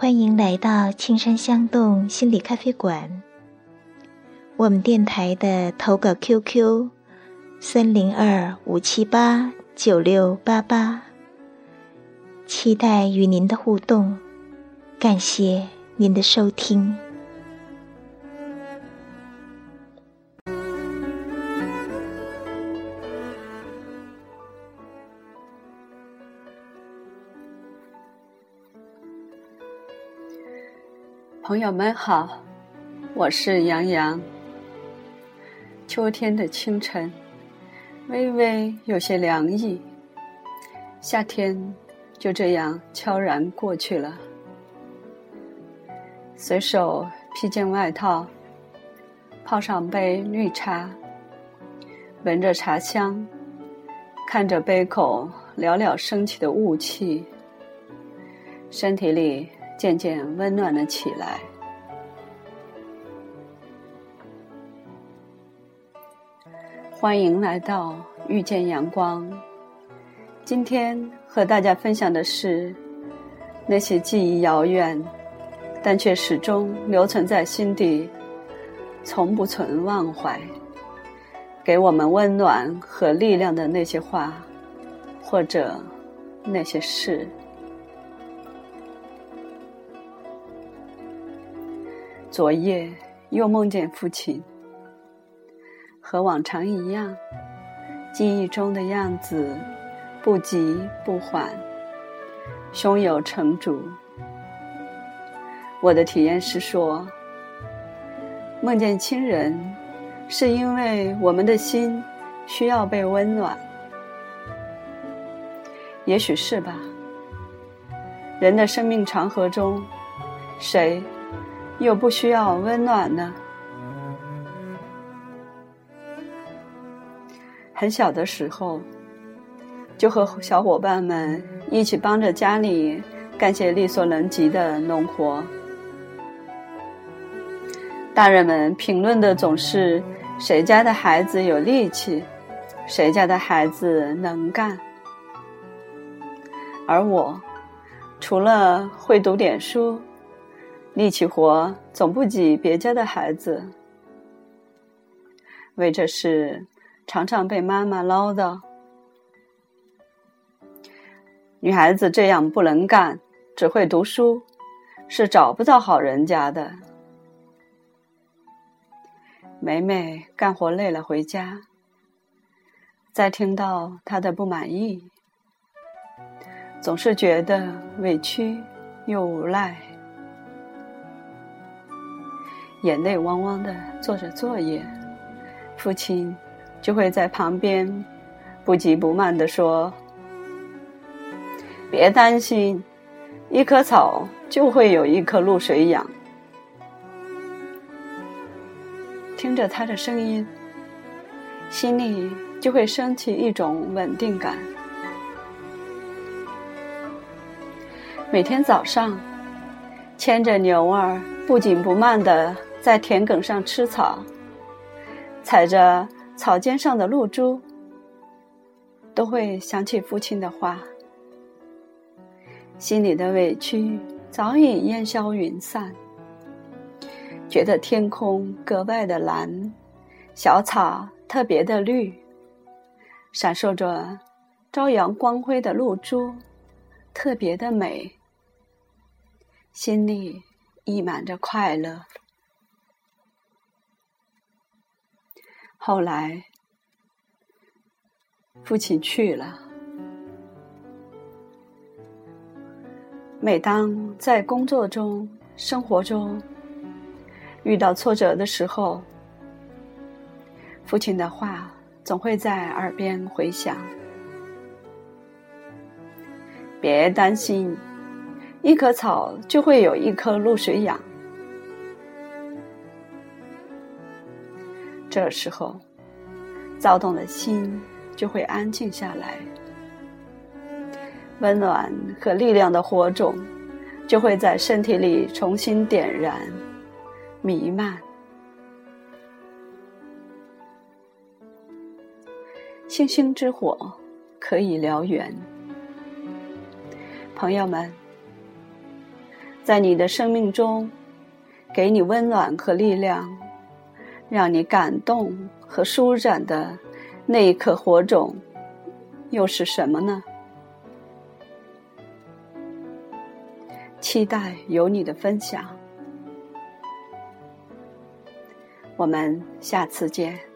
欢迎来到青山香洞心理咖啡馆。我们电台的投稿 QQ：三零二五七八九六八八，期待与您的互动。感谢您的收听。朋友们好，我是杨洋。秋天的清晨，微微有些凉意，夏天就这样悄然过去了。随手披件外套，泡上杯绿茶，闻着茶香，看着杯口袅袅升起的雾气，身体里。渐渐温暖了起来。欢迎来到遇见阳光。今天和大家分享的是那些记忆遥远，但却始终留存在心底，从不曾忘怀，给我们温暖和力量的那些话，或者那些事。昨夜又梦见父亲，和往常一样，记忆中的样子，不急不缓，胸有成竹。我的体验是说，梦见亲人，是因为我们的心需要被温暖，也许是吧。人的生命长河中，谁？又不需要温暖呢。很小的时候，就和小伙伴们一起帮着家里干些力所能及的农活。大人们评论的总是谁家的孩子有力气，谁家的孩子能干，而我除了会读点书。力气活总不及别家的孩子，为这事常常被妈妈唠叨。女孩子这样不能干，只会读书，是找不到好人家的。每每干活累了回家，再听到她的不满意，总是觉得委屈又无奈。眼泪汪汪的做着作业，父亲就会在旁边不急不慢的说：“别担心，一棵草就会有一棵露水养。”听着他的声音，心里就会升起一种稳定感。每天早上，牵着牛儿不紧不慢的。在田埂上吃草，踩着草尖上的露珠，都会想起父亲的话，心里的委屈早已烟消云散，觉得天空格外的蓝，小草特别的绿，闪烁着朝阳光辉的露珠，特别的美，心里溢满着快乐。后来，父亲去了。每当在工作中、生活中遇到挫折的时候，父亲的话总会在耳边回响：“别担心，一棵草就会有一棵露水养。”这时候，躁动的心就会安静下来，温暖和力量的火种就会在身体里重新点燃、弥漫。星星之火可以燎原，朋友们，在你的生命中，给你温暖和力量，让你感动和舒展的那一颗火种，又是什么呢？期待有你的分享，我们下次见。